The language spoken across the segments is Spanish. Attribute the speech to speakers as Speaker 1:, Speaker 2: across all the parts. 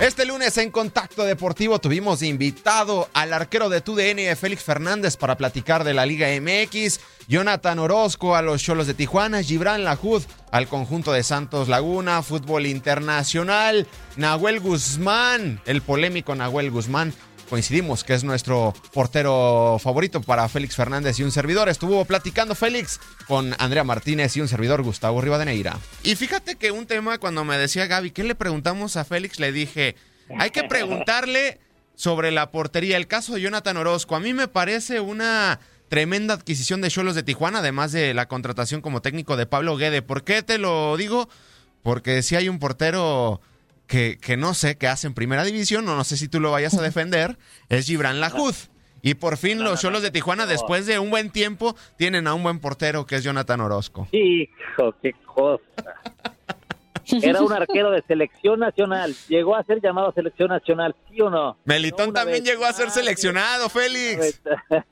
Speaker 1: Este lunes en Contacto Deportivo tuvimos invitado al arquero de TUDN, Félix Fernández, para platicar de la Liga MX, Jonathan Orozco a los Cholos de Tijuana, Gibran Lajud al conjunto de Santos Laguna, fútbol internacional, Nahuel Guzmán, el polémico Nahuel Guzmán. Coincidimos que es nuestro portero favorito para Félix Fernández y un servidor. Estuvo platicando Félix con Andrea Martínez y un servidor Gustavo Rivadeneira. Y fíjate que un tema cuando me decía Gaby, ¿qué le preguntamos a Félix? Le dije, hay que preguntarle sobre la portería. El caso de Jonathan Orozco, a mí me parece una tremenda adquisición de Cholos de Tijuana, además de la contratación como técnico de Pablo Guede. ¿Por qué te lo digo? Porque si hay un portero que, que no sé qué hace en primera división, o no sé si tú lo vayas a defender, es Gibran Lajud. Y por fin los Cholos de Tijuana, después de un buen tiempo, tienen a un buen portero que es Jonathan Orozco.
Speaker 2: Hijo, qué cosa. Era un arquero de selección nacional. Llegó a ser llamado a selección nacional, ¿sí o no?
Speaker 1: Melitón también llegó a ser seleccionado, Félix.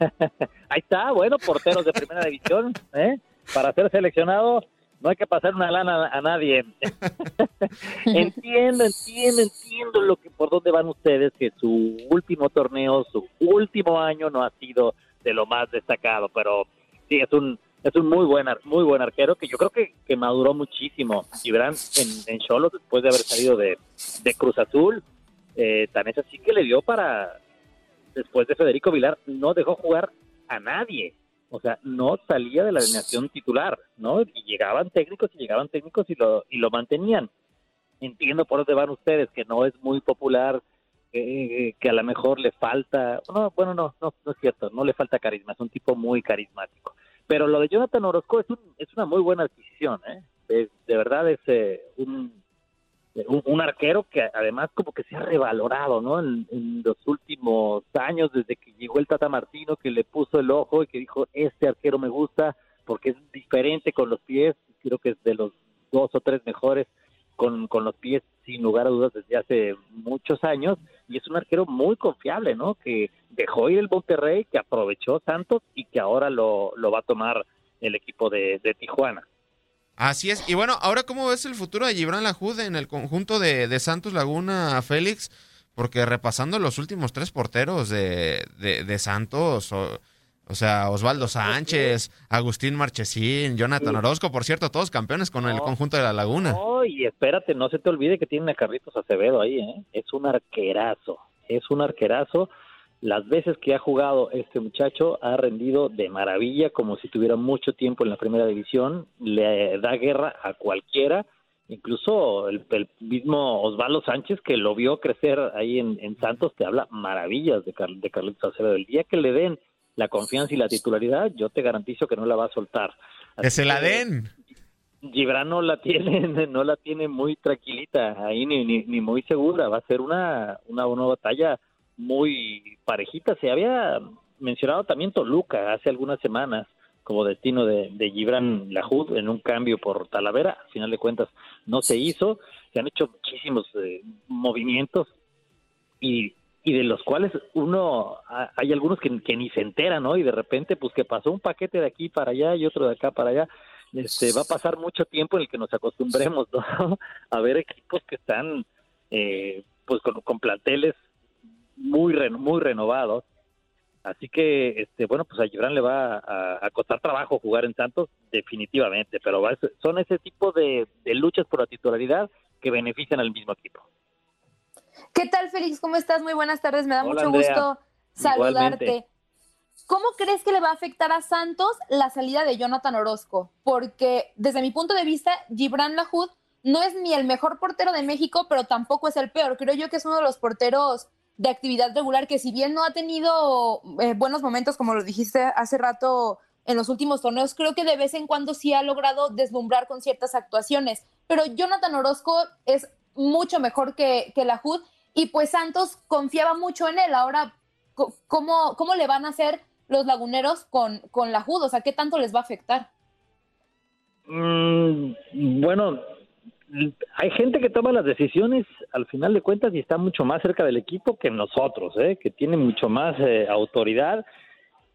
Speaker 2: Ahí está, bueno, porteros de primera división, ¿eh? Para ser seleccionado no hay que pasar una lana a nadie. entiendo, entiendo, entiendo lo que por dónde van ustedes que su último torneo, su último año no ha sido de lo más destacado, pero sí es un es un muy buen ar- muy buen arquero que yo creo que, que maduró muchísimo. Gibran en, en Cholos después de haber salido de, de Cruz Azul, eh, tan es así que le dio para después de Federico Vilar no dejó jugar a nadie. O sea, no salía de la alineación titular, ¿no? Y llegaban técnicos y llegaban técnicos y lo, y lo mantenían. Entiendo por dónde van ustedes, que no es muy popular, eh, que a lo mejor le falta... No, bueno, no, no, no es cierto, no le falta carisma, es un tipo muy carismático. Pero lo de Jonathan Orozco es, un, es una muy buena adquisición, ¿eh? De verdad es eh, un, un, un arquero que además como que se ha revalorado, ¿no? En, en los últimos años, desde que llegó el Tata Martino, que le puso el ojo y que dijo, este arquero me gusta porque es diferente con los pies, creo que es de los dos o tres mejores con, con los pies, sin lugar a dudas, desde hace muchos años, y es un arquero muy confiable, ¿no? Que dejó ir el Monterrey, que aprovechó Santos y que ahora lo, lo va a tomar el equipo de, de Tijuana.
Speaker 1: Así es. Y bueno, ahora cómo ves el futuro de Gibran Lajud en el conjunto de, de Santos Laguna, Félix? Porque repasando los últimos tres porteros de, de, de Santos, o, o sea, Osvaldo Sánchez, Agustín Marchesín, Jonathan Orozco, por cierto, todos campeones con el conjunto de la Laguna.
Speaker 2: No, y espérate, no se te olvide que tienen a Carlitos Acevedo ahí, ¿eh? Es un arquerazo. es un arquerazo. Las veces que ha jugado este muchacho ha rendido de maravilla, como si tuviera mucho tiempo en la primera división, le da guerra a cualquiera, incluso el, mismo Osvaldo Sánchez que lo vio crecer ahí en, Santos, te habla maravillas de, de Carlitos Acevedo. El día que le den la confianza y la titularidad, yo te garantizo que no la va a soltar.
Speaker 1: que se la den.
Speaker 2: Gibran no la tiene, no la tiene muy tranquilita ahí ni, ni, muy segura. Va a ser una, una, una batalla muy parejita. Se había mencionado también Toluca hace algunas semanas como destino de, de Gibran Lajud en un cambio por Talavera. Al final de cuentas no se hizo. Se han hecho muchísimos eh, movimientos y, y de los cuales uno, hay algunos que, que, ni se enteran, ¿no? Y de repente, pues que pasó un paquete de aquí para allá y otro de acá para allá. Este, va a pasar mucho tiempo en el que nos acostumbremos, ¿no? a ver equipos que están, eh, pues con, con planteles muy muy renovados. Así que, este, bueno, pues a Gibran le va a, costar trabajo jugar en Santos, definitivamente, pero son ese tipo de, luchas por la titularidad que benefician al mismo equipo.
Speaker 3: ¿Qué tal, Félix? ¿Cómo estás? Muy buenas tardes, me da mucho gusto saludarte. ¿Cómo crees que le va a afectar a Santos la salida de Jonathan Orozco? Porque desde mi punto de vista, Gibran Lahud no es ni el mejor portero de México, pero tampoco es el peor. Creo yo que es uno de los porteros de actividad regular que si bien no ha tenido eh, buenos momentos, como lo dijiste hace rato en los últimos torneos, creo que de vez en cuando sí ha logrado deslumbrar con ciertas actuaciones. Pero Jonathan Orozco es mucho mejor que, que la HUD y pues Santos confiaba mucho en él. Ahora, ¿cómo, cómo le van a hacer los laguneros con, con la HUD? O sea, ¿qué tanto les va a afectar?
Speaker 2: Mm, bueno, hay gente que toma las decisiones al final de cuentas y está mucho más cerca del equipo que nosotros, ¿eh? que tiene mucho más eh, autoridad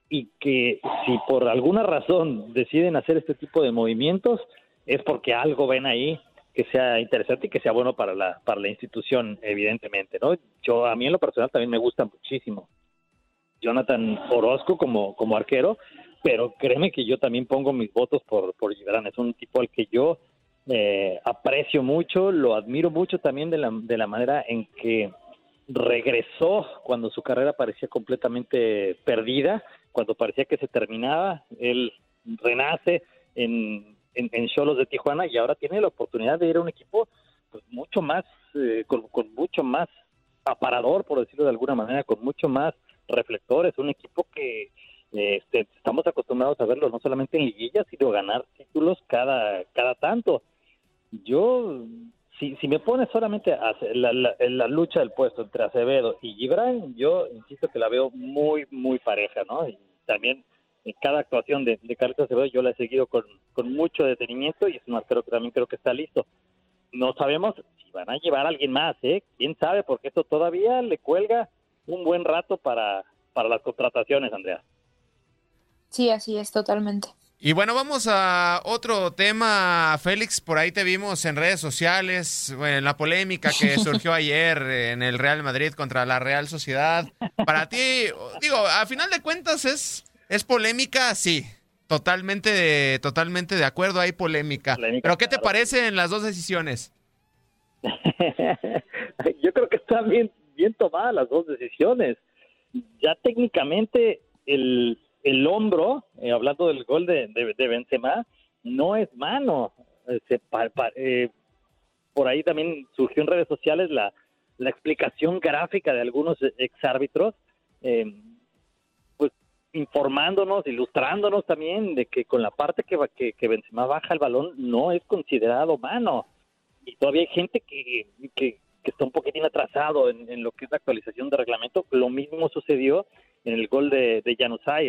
Speaker 2: y que si por alguna razón deciden hacer este tipo de movimientos es porque algo ven ahí que sea interesante y que sea bueno para la para la institución evidentemente no yo a mí en lo personal también me gusta muchísimo Jonathan Orozco como como arquero pero créeme que yo también pongo mis votos por por Gibran es un tipo al que yo eh, aprecio mucho, lo admiro mucho también de la, de la manera en que regresó cuando su carrera parecía completamente perdida, cuando parecía que se terminaba, él renace en en Cholos de Tijuana y ahora tiene la oportunidad de ir a un equipo pues, mucho más, eh, con, mucho más aparador, por decirlo de alguna manera, con mucho más reflectores, un equipo que este, estamos acostumbrados a verlo no solamente en liguillas, sino ganar títulos cada, cada tanto yo, si, si me pones solamente a la, la, lucha del puesto entre Acevedo y Gibran, yo insisto que la veo muy, muy pareja, ¿no? Y también en cada actuación de, de Carlos Acevedo yo la he seguido con, con mucho detenimiento y es un arquero que también creo que está listo. No sabemos si van a llevar a alguien más, ¿eh? ¿Quién sabe? Porque esto todavía le cuelga un buen rato para, para las contrataciones, Andrea.
Speaker 3: Sí, así es, totalmente.
Speaker 1: Y bueno, vamos a otro tema, Félix. Por ahí te vimos en redes sociales, en la polémica que surgió ayer en el Real Madrid contra la Real Sociedad. Para ti, digo, a final de cuentas es, es polémica, sí. Totalmente de, totalmente de acuerdo, hay polémica. Pero ¿qué te parece en las dos decisiones?
Speaker 2: Yo creo que están bien, bien tomadas las dos decisiones. Ya técnicamente el el hombro, eh, hablando del gol de, de, Benzema, no es mano. Eh, eh, por ahí también surgió en redes sociales la, la explicación gráfica de algunos exárbitros, pues informándonos, ilustrándonos también de que con la parte que, que, que Benzema baja el balón no es considerado mano. Y todavía hay gente que, está un poquitín atrasado en, lo que es la actualización de reglamento. Lo mismo sucedió en el gol de, de Januzaj,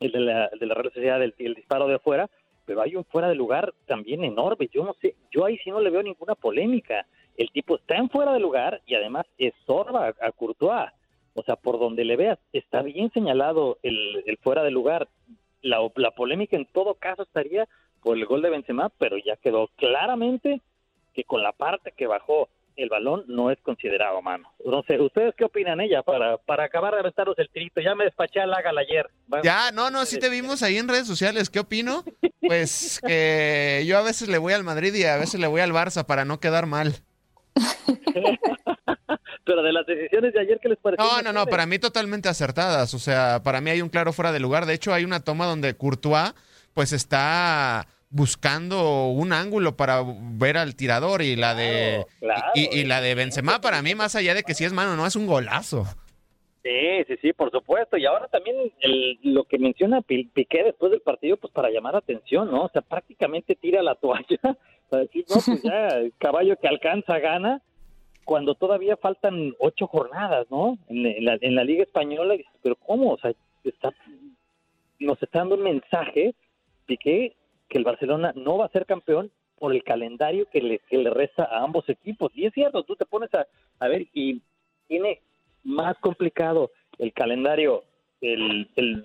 Speaker 2: de la, de la Real Sociedad, el disparo de afuera, pero hay un fuera de lugar también enorme. Yo no sé, yo ahí sí no le veo ninguna polémica. El tipo está en fuera de lugar y además estorba a, Courtois. O sea, por donde le veas, está bien señalado el, el fuera de lugar. La, la polémica en todo caso estaría por el gol de Benzema, pero ya quedó claramente que con la parte que bajó el balón no es considerado mano. No sé, ¿ustedes qué opinan ella para, para acabar de aventaros el tirito? Ya me despaché al Ágala ayer.
Speaker 1: Ya, no, no, sí te vimos ahí en redes sociales. ¿Qué opino? Pues que yo a veces le voy al Madrid y a veces le voy al Barça para no quedar mal.
Speaker 2: Pero de las decisiones de ayer, ¿qué les pareció?
Speaker 1: No, no, no, para mí totalmente acertadas. O sea, para mí hay un claro fuera de lugar. De hecho, hay una toma donde Courtois, pues está buscando un ángulo para ver al tirador y la de y, la de Benzema para mí más allá de que si es mano no es un golazo.
Speaker 2: Sí, sí, sí, por supuesto. Y ahora también lo que menciona Piqué después del partido, pues para llamar atención, ¿no? O sea, prácticamente tira la toalla para decir, no, pues ya, el caballo que alcanza gana, cuando todavía faltan ocho jornadas, ¿no? En, la, en la Liga Española, pero ¿cómo? O sea, está, nos está dando un mensaje, Piqué, que el Barcelona no va a ser campeón por el calendario que le, que le resta a ambos equipos. Y es cierto, tú te pones a, a ver y tiene más complicado el calendario el, el,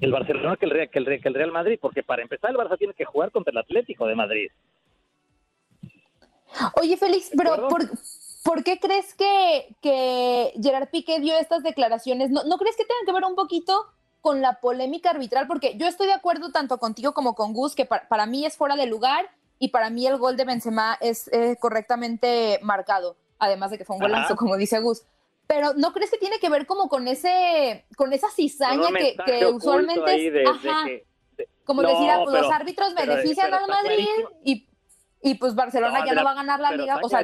Speaker 2: el, Barcelona que el, Real, que, el, que el Real Madrid, porque para empezar el Barça tiene que jugar contra el Atlético de Madrid.
Speaker 3: Oye, Félix, pero ¿por, ¿por, qué crees que, que Gerard Piqué dio estas declaraciones? ¿No, ¿No crees que tengan que ver un poquito con la polémica arbitral? Porque yo estoy de acuerdo tanto contigo como con Gus, que para, mí es fuera de lugar y para mí el gol de Benzema es eh, correctamente marcado, además de que fue un golazo, como dice Gus. Pero ¿no crees que tiene que ver como con ese, con esa cizaña que, usualmente es, ajá, como decir, ah, pues los árbitros benefician al Madrid y, y, pues Barcelona ya no va a ganar la liga, o sea,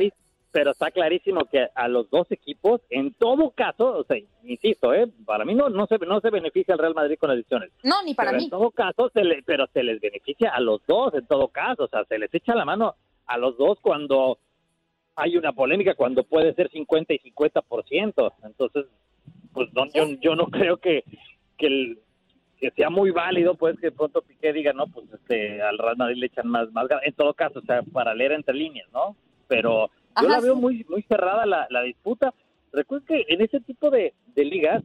Speaker 2: pero está clarísimo que a los dos equipos, en todo caso, o sea, insisto, ¿eh? para mí no, no, se, no se beneficia al Real Madrid con las decisiones.
Speaker 3: No, ni para mí.
Speaker 2: En todo caso, se le, pero se les beneficia a los dos, en todo caso, o sea, se les echa la mano a los dos cuando hay una polémica cuando puede ser 50 y 50%. Entonces, pues yo, yo no creo que, que, que sea muy válido, pues que pronto Piqué diga, no, pues este, al Real Madrid le echan más, más En todo caso, o sea, para leer entre líneas, ¿no? Pero yo la veo muy, muy cerrada la, la disputa. Recuerden que en ese tipo de, de ligas,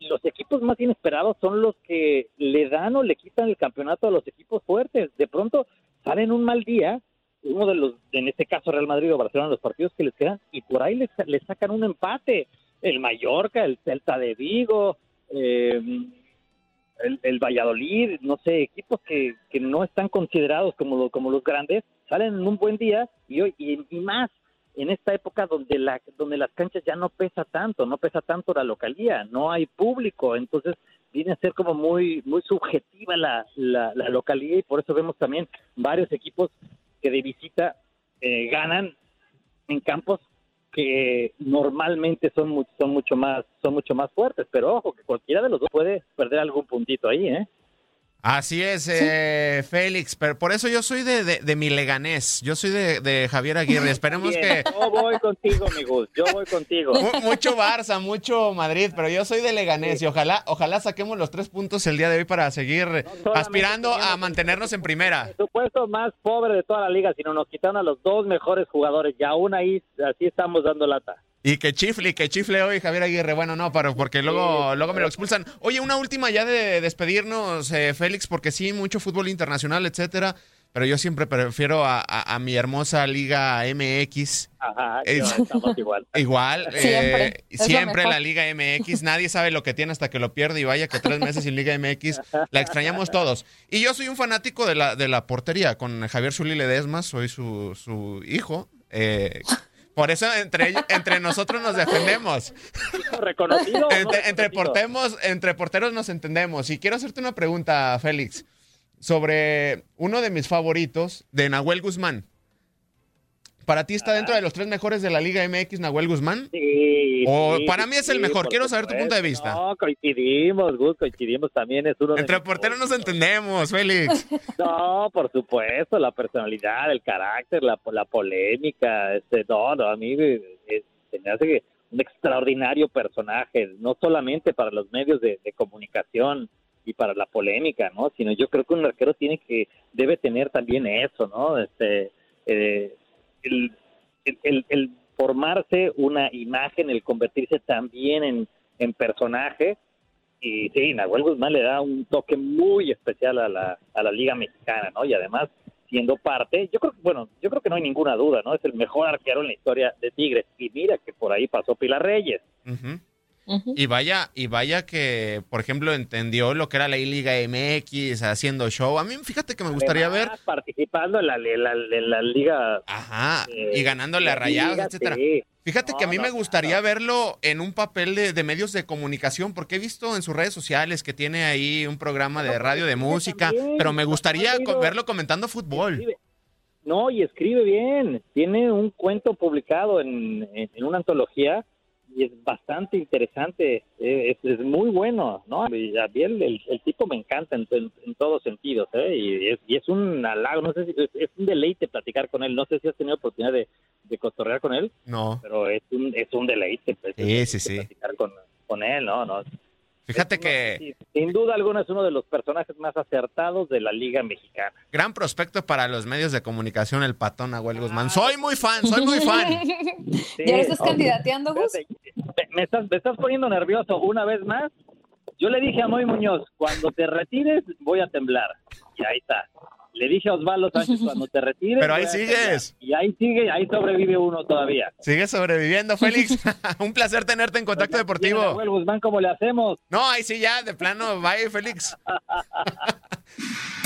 Speaker 2: los equipos más inesperados son los que le dan o le quitan el campeonato a los equipos fuertes. De pronto salen un mal día uno de los, en este caso Real Madrid o Barcelona, los partidos que les quedan, y por ahí les, sacan un empate. El Mallorca, el Celta de Vigo, eh, el, Valladolid, no sé, equipos que, que no están considerados como, como los grandes, salen en un buen día y, hoy, y, más en esta época donde la donde las canchas ya no pesa tanto, no pesa tanto la localía, no hay público, entonces viene a ser como muy muy subjetiva la, la, la localidad y por eso vemos también varios equipos que de visita eh, ganan en campos que normalmente son, son mucho más son mucho más fuertes pero ojo que cualquiera de los dos puede perder algún puntito ahí eh
Speaker 1: Así es, eh, Félix, pero por eso yo soy de, de, mi leganés, yo soy de, Javier Aguirre, esperemos que...
Speaker 2: Yo voy contigo, mi yo voy contigo.
Speaker 1: mucho Barça, mucho Madrid, pero yo soy de leganés y ojalá, ojalá saquemos los tres puntos el día de hoy para seguir aspirando a mantenernos en primera.
Speaker 2: El supuesto más pobre de toda la liga, sino nos quitaron a los dos mejores jugadores y aún ahí así estamos dando lata.
Speaker 1: Y que chifle, que chifle hoy Javier Aguirre. Bueno, no, pero porque luego, luego me lo expulsan. Oye, una última ya de despedirnos, eh, Félix, porque sí, mucho fútbol internacional, etcétera. Pero yo siempre prefiero a, mi hermosa Liga MX.
Speaker 2: Ajá, estamos igual.
Speaker 1: Igual, siempre, eh, siempre la Liga MX. Nadie sabe lo que tiene hasta que lo pierde y vaya que tres meses sin Liga MX. La extrañamos todos. Y yo soy un fanático de la, de la portería. Con Javier Zuli Ledesma, soy su, su hijo. Eh, por eso entre, entre nosotros nos defendemos.
Speaker 2: ¿Reconocido?
Speaker 1: entre, portemos, entre porteros nos entendemos. Y quiero hacerte una pregunta, Félix, sobre uno de mis favoritos, de Nahuel Guzmán. ¿Para ti está dentro de los tres mejores de la Liga MX, Nahuel Guzmán?
Speaker 2: Sí.
Speaker 1: O para mí es el mejor. Quiero saber tu punto de vista.
Speaker 2: No, coincidimos, Gus, coincidimos. También es uno
Speaker 1: Entre porteros nos entendemos, Félix.
Speaker 2: No, por supuesto. La personalidad, el carácter, la, la polémica. Este, no, no, a mí se me hace un extraordinario personaje. No solamente para los medios de, comunicación y para la polémica, ¿no? Sino yo creo que un arquero tiene que, debe tener también eso, ¿no? Este. Eh, el, el, formarse una imagen, el convertirse también en, en personaje. Y sí, Nahuel Guzmán le da un toque muy especial a la, a la Liga Mexicana, ¿no? Y además, siendo parte, yo creo que, bueno, yo creo que no hay ninguna duda, ¿no? Es el mejor arquero en la historia de Tigres. Y mira que por ahí pasó Pilar Reyes.
Speaker 1: Y vaya, y vaya que, por ejemplo, entendió lo que era la Liga MX, haciendo show. A mí, fíjate que me gustaría ver.
Speaker 2: Participando en la, la, liga.
Speaker 1: Ajá, y ganándole a Rayados, etcétera. Fíjate que a mí me gustaría verlo en un papel de, medios de comunicación, porque he visto en sus redes sociales que tiene ahí un programa de radio de música, pero me gustaría verlo comentando fútbol.
Speaker 2: No, y escribe bien. Tiene un cuento publicado en, en una antología y es bastante interesante, eh, es, muy bueno, ¿no? A mí el, tipo me encanta en, todos sentidos, ¿eh? Y es, y es un halago, no sé si es, un deleite platicar con él, no sé si has tenido oportunidad de, de cotorrear con él.
Speaker 1: No.
Speaker 2: Pero es un, es un deleite. Pues,
Speaker 1: sí, sí, sí.
Speaker 2: Platicar con, con él, ¿no? no
Speaker 1: Fíjate que...
Speaker 2: Sin duda alguna es uno de los personajes más acertados de la Liga Mexicana.
Speaker 1: Gran prospecto para los medios de comunicación, el patón Aguel Guzmán. Soy muy fan, soy muy fan.
Speaker 3: ¿Ya estás candidateando, Gus?
Speaker 2: Me estás, me estás poniendo nervioso una vez más. Yo le dije a Moy Muñoz, cuando te retires voy a temblar. Y ahí está. Le dije a Osvaldo Sánchez, cuando te retires.
Speaker 1: Pero ahí sigues.
Speaker 2: Y ahí sigue, ahí sobrevive uno todavía.
Speaker 1: Sigue sobreviviendo, Félix. Un placer tenerte en Contacto Deportivo.
Speaker 2: Guzmán, ¿cómo le hacemos?
Speaker 1: No, ahí sí ya, de plano, bye, Félix.